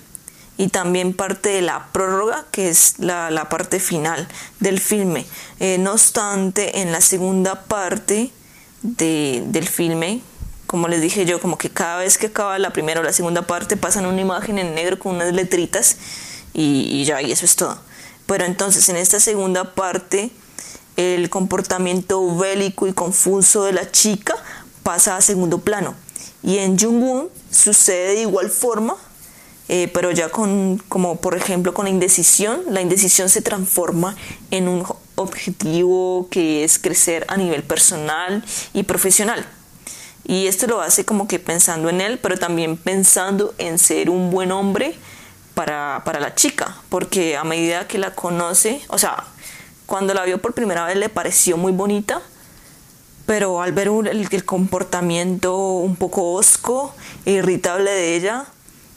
Speaker 1: y también parte de la prórroga, que es la, parte final del filme. Eh, no obstante, en la segunda parte del filme, como les dije yo, como que cada vez que acaba la primera o la segunda parte pasan una imagen en negro con unas letritas y, ya, y eso es todo. Pero entonces en esta segunda parte el comportamiento bélico y confuso de la chica pasa a segundo plano. Y en Jungwon sucede de igual forma, eh, pero ya con, como por ejemplo con la indecisión, la indecisión se transforma en un objetivo que es crecer a nivel personal y profesional. Y esto lo hace como que pensando en él, pero también pensando en ser un buen hombre para, para la chica, porque a medida que la conoce, o sea, cuando la vio por primera vez le pareció muy bonita, pero al ver el, comportamiento un poco osco e irritable de ella,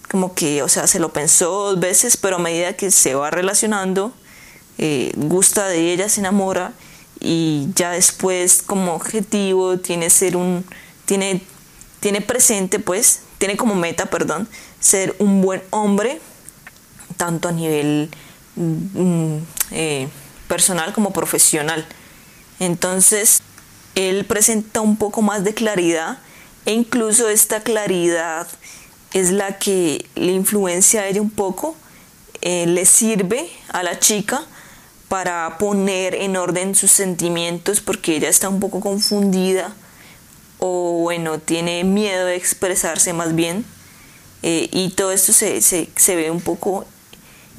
Speaker 1: como que, o sea, se lo pensó dos veces, pero a medida que se va relacionando, eh, gusta de ella, se enamora y ya después como objetivo tiene ser un, tiene, tiene presente pues, tiene como meta, perdón, ser un buen hombre, tanto a nivel mm, eh, personal como profesional. Entonces, él presenta un poco más de claridad e incluso esta claridad es la que le influencia a ella un poco, eh, le sirve a la chica para poner en orden sus sentimientos porque ella está un poco confundida o bueno, tiene miedo de expresarse más bien eh, y todo esto se, se, se ve un poco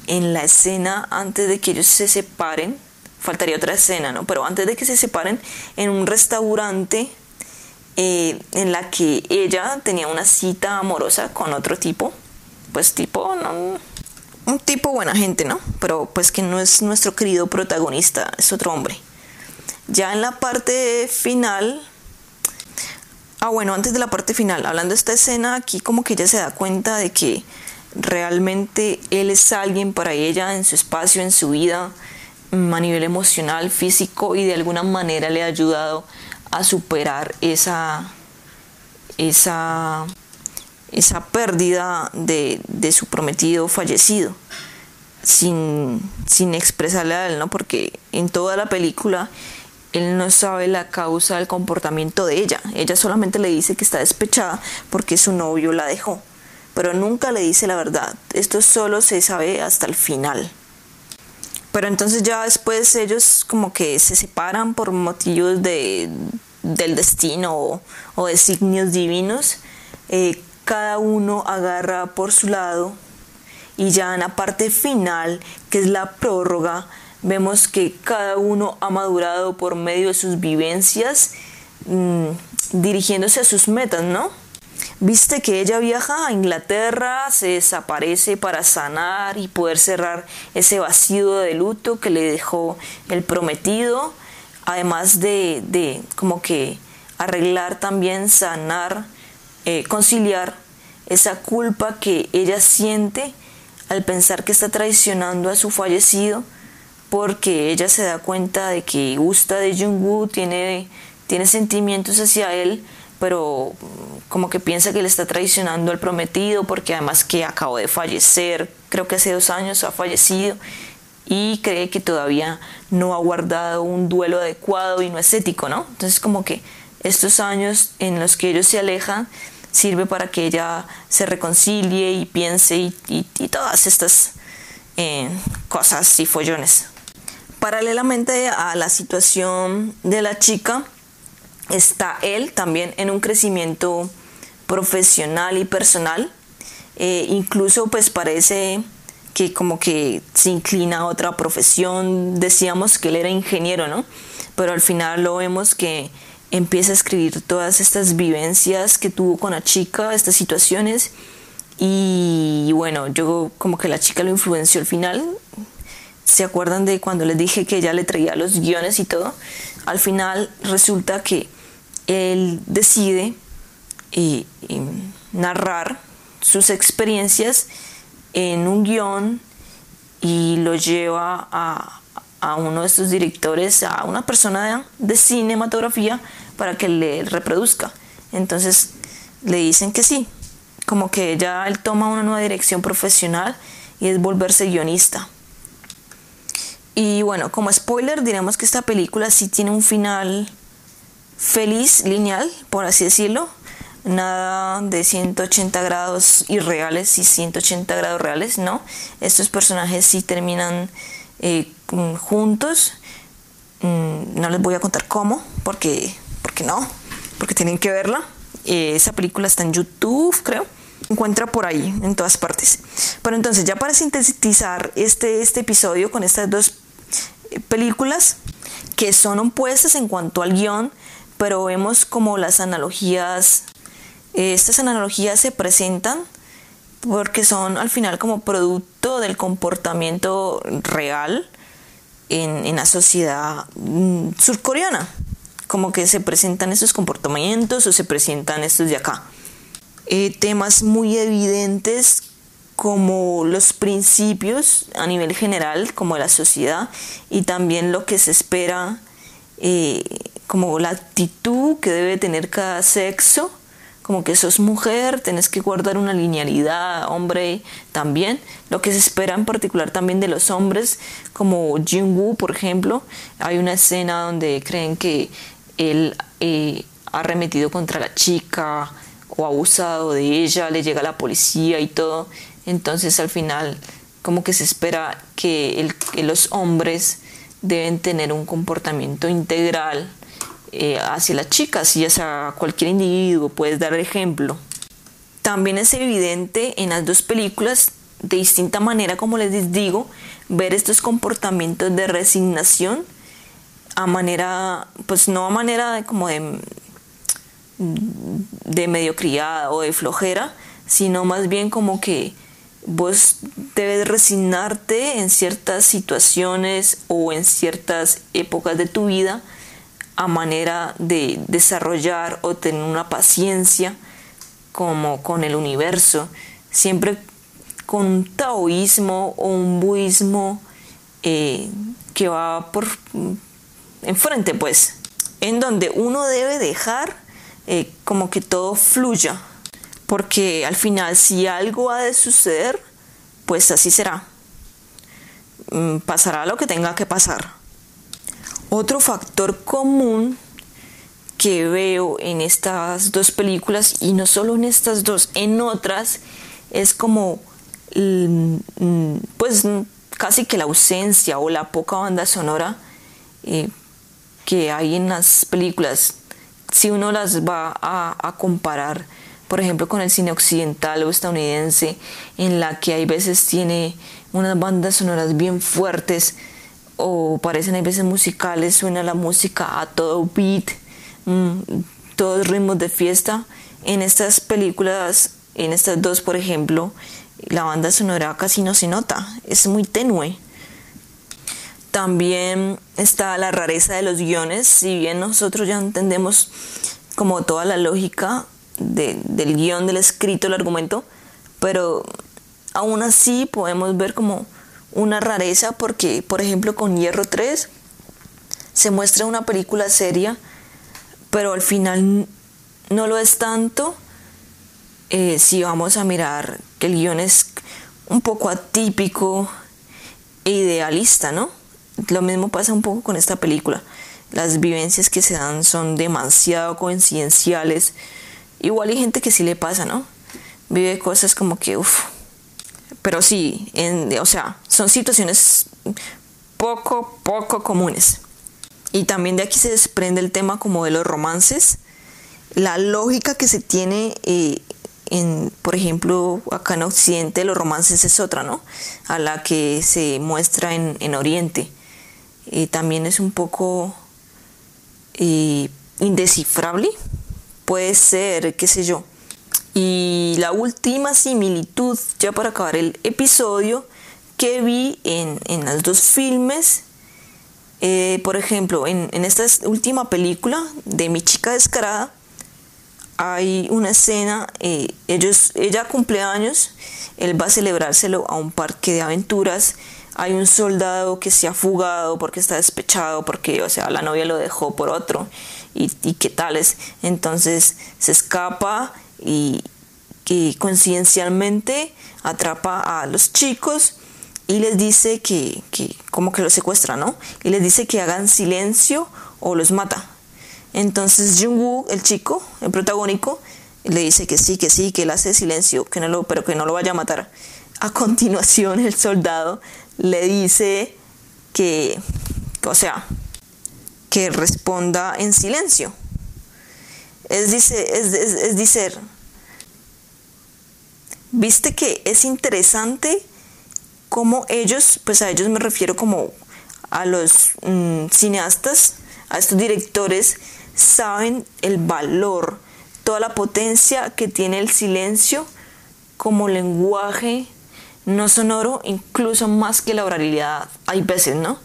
Speaker 1: en la escena antes de que ellos se separen, faltaría otra escena, ¿no? Pero antes de que se separen, en un restaurante eh, en la que ella tenía una cita amorosa con otro tipo, pues tipo, un tipo buena gente, ¿no? Pero pues que no es nuestro querido protagonista, es otro hombre. Ya en la parte final, ah bueno, antes de la parte final, hablando de esta escena, aquí como que ella se da cuenta de que realmente él es alguien para ella en su espacio, en su vida, mm, a nivel emocional, físico y de alguna manera le ha ayudado a superar esa, esa, esa pérdida de, de su prometido fallecido sin, sin expresarle a él, ¿no? Porque en toda la película él no sabe la causa del comportamiento de ella. Ella solamente le dice que está despechada porque su novio la dejó pero nunca le dice la verdad. Esto solo se sabe hasta el final. Pero entonces ya después ellos como que se separan por motivos de, del destino o, de signos divinos. Eh, cada uno agarra por su lado y ya en la parte final, que es la prórroga, vemos que cada uno ha madurado por medio de sus vivencias, mm, dirigiéndose a sus metas, ¿no? Viste que ella viaja a Inglaterra, se desaparece para sanar y poder cerrar ese vacío de luto que le dejó el prometido, además de, como que arreglar también, sanar, eh, conciliar esa culpa que ella siente al pensar que está traicionando a su fallecido, porque ella se da cuenta de que gusta de Jung-woo, tiene, tiene sentimientos hacia él, pero como que piensa que le está traicionando al prometido porque además que acabó de fallecer, creo que hace dos años ha fallecido y cree que todavía no ha guardado un duelo adecuado y no estético, ¿no? Entonces como que estos años en los que ellos se alejan sirve para que ella se reconcilie y piense y, todas estas eh, cosas y follones. Paralelamente a la situación de la chica, está él también en un crecimiento profesional y personal. Eh, incluso pues parece que como que se inclina a otra profesión. Decíamos que él era ingeniero, ¿no? Pero al final lo vemos que empieza a escribir todas estas vivencias que tuvo con la chica, estas situaciones. Y bueno, yo como que la chica lo influenció al final. ¿Se acuerdan de cuando les dije que ella le traía los guiones y todo? Al final resulta que él decide eh, narrar sus experiencias en un guion y lo lleva a, uno de estos directores, a una persona de, cinematografía para que le reproduzca. Entonces le dicen que sí, como que ya él toma una nueva dirección profesional y es volverse guionista. Y bueno, como spoiler diremos que esta película sí tiene un final feliz, lineal, por así decirlo. Nada de 180 grados irreales y 180 grados reales, no. Estos personajes sí terminan eh, juntos. Mm, no les voy a contar cómo, porque, porque no, porque tienen que verla. Eh, esa película está en YouTube, creo. Encuentra por ahí, en todas partes. Pero entonces, ya para sintetizar este, este episodio con estas dos películas que son opuestas en cuanto al guion, pero vemos como las analogías, estas analogías se presentan porque son al final como producto del comportamiento real en, la sociedad mm, surcoreana. Como que se presentan estos comportamientos o se presentan estos de acá. Eh, temas muy evidentes como los principios a nivel general, como la sociedad, y también lo que se espera eh, como la actitud que debe tener cada sexo, como que sos mujer, tenés que guardar una linealidad, hombre también, lo que se espera en particular también de los hombres, como Jin-woo, por ejemplo, hay una escena donde creen que él eh, ha remetido contra la chica o abusado de ella, le llega la policía y todo, entonces al final como que se espera que los hombres deben tener un comportamiento integral eh, hacia las chicas y hacia cualquier individuo, puedes dar ejemplo. También es evidente en las dos películas, de distinta manera, como les digo, ver estos comportamientos de resignación a manera, pues no a manera como de, de mediocridad o de flojera, sino más bien como que vos debes resignarte en ciertas situaciones o en ciertas épocas de tu vida a manera de desarrollar o tener una paciencia como con el universo, siempre con un taoísmo o un budismo eh, que va por enfrente, pues, en donde uno debe dejar eh, como que todo fluya, porque al final si algo ha de suceder, pues así será. Mm, pasará lo que tenga que pasar. Otro factor común que veo en estas dos películas, y no solo en estas dos, en otras, es como, mm, mm, pues casi que la ausencia o la poca banda sonora eh, que hay en las películas. Si uno las va a comparar por ejemplo, con el cine occidental o estadounidense, en la que hay veces tiene unas bandas sonoras bien fuertes o parecen hay veces musicales, suena la música a todo beat, mm, todos ritmos de fiesta. En estas películas, en estas dos, por ejemplo, la banda sonora casi no se nota, es muy tenue. También está la rareza de los guiones, si bien nosotros ya entendemos como toda la lógica del guion, del escrito, el argumento, pero aún así podemos ver como una rareza porque, por ejemplo, con Hierro 3 se muestra una película seria, pero al final no lo es tanto eh, si vamos a mirar que el guion es un poco atípico e idealista, ¿no? Lo mismo pasa un poco con esta película. Las vivencias que se dan son demasiado coincidenciales, Igual hay gente que sí le pasa, ¿no? Vive cosas como que, uff. Pero sí, en, o sea, son situaciones poco, poco comunes. Y también de aquí se desprende el tema como de los romances. La lógica que se tiene, eh, en, por ejemplo, acá en Occidente, los romances es otra, ¿no? A la que se muestra en, en Oriente. Y también es un poco eh, indescifrable puede ser, qué sé yo. Y la última similitud, ya para acabar el episodio, que vi en, en los dos filmes, eh, por ejemplo, en, en, esta última película de Mi chica descarada, hay una escena, eh, ellos, ella cumple años, él va a celebrárselo a un parque de aventuras, hay un soldado que se ha fugado porque está despechado, porque, o sea, la novia lo dejó por otro y, y qué tales. Entonces se escapa y que coincidencialmente atrapa a los chicos y les dice que, que como que los secuestra, ¿no? Y les dice que hagan silencio o los mata. Entonces Jung-woo, el chico, el protagónico, le dice que sí, que sí, que él hace silencio, que no lo, pero que no lo vaya a matar. A continuación el soldado le dice que, o sea, que responda en silencio. Es, dice, es, es, decir, viste que es interesante cómo ellos, pues a ellos me refiero como a los mm, cineastas, a estos directores, saben el valor, toda la potencia que tiene el silencio como lenguaje no sonoro, incluso más que la oralidad, hay veces, ¿no?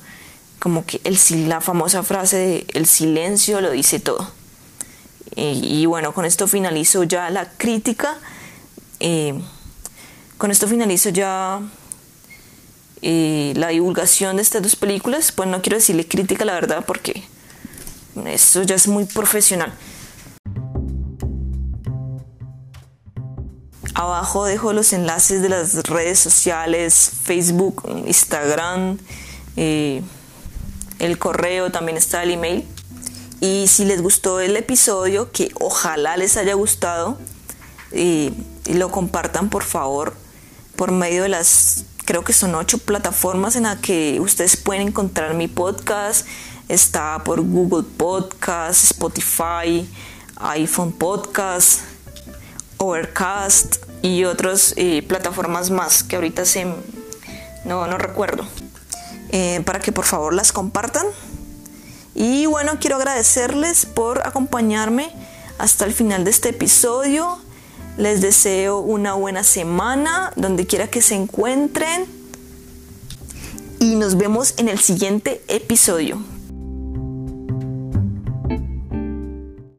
Speaker 1: Como que el, la famosa frase de el silencio lo dice todo. Y, bueno, con esto finalizo ya la crítica. Eh, con esto finalizo ya eh, la divulgación de estas dos películas. Pues no quiero decirle crítica, la verdad, porque eso ya es muy profesional. Abajo dejo los enlaces de las redes sociales, Facebook, Instagram. Eh, el correo, también está el email. Y si les gustó el episodio, que ojalá les haya gustado, y, lo compartan por favor por medio de las, creo que son ocho plataformas en las que ustedes pueden encontrar mi podcast. Está por Google Podcast, Spotify, iPhone Podcast, Overcast y otras eh, plataformas más que ahorita se, no, no recuerdo. Eh, para que por favor las compartan. Y bueno, quiero agradecerles por acompañarme hasta el final de este episodio. Les deseo una buena semana donde quiera que se encuentren y nos vemos en el siguiente episodio.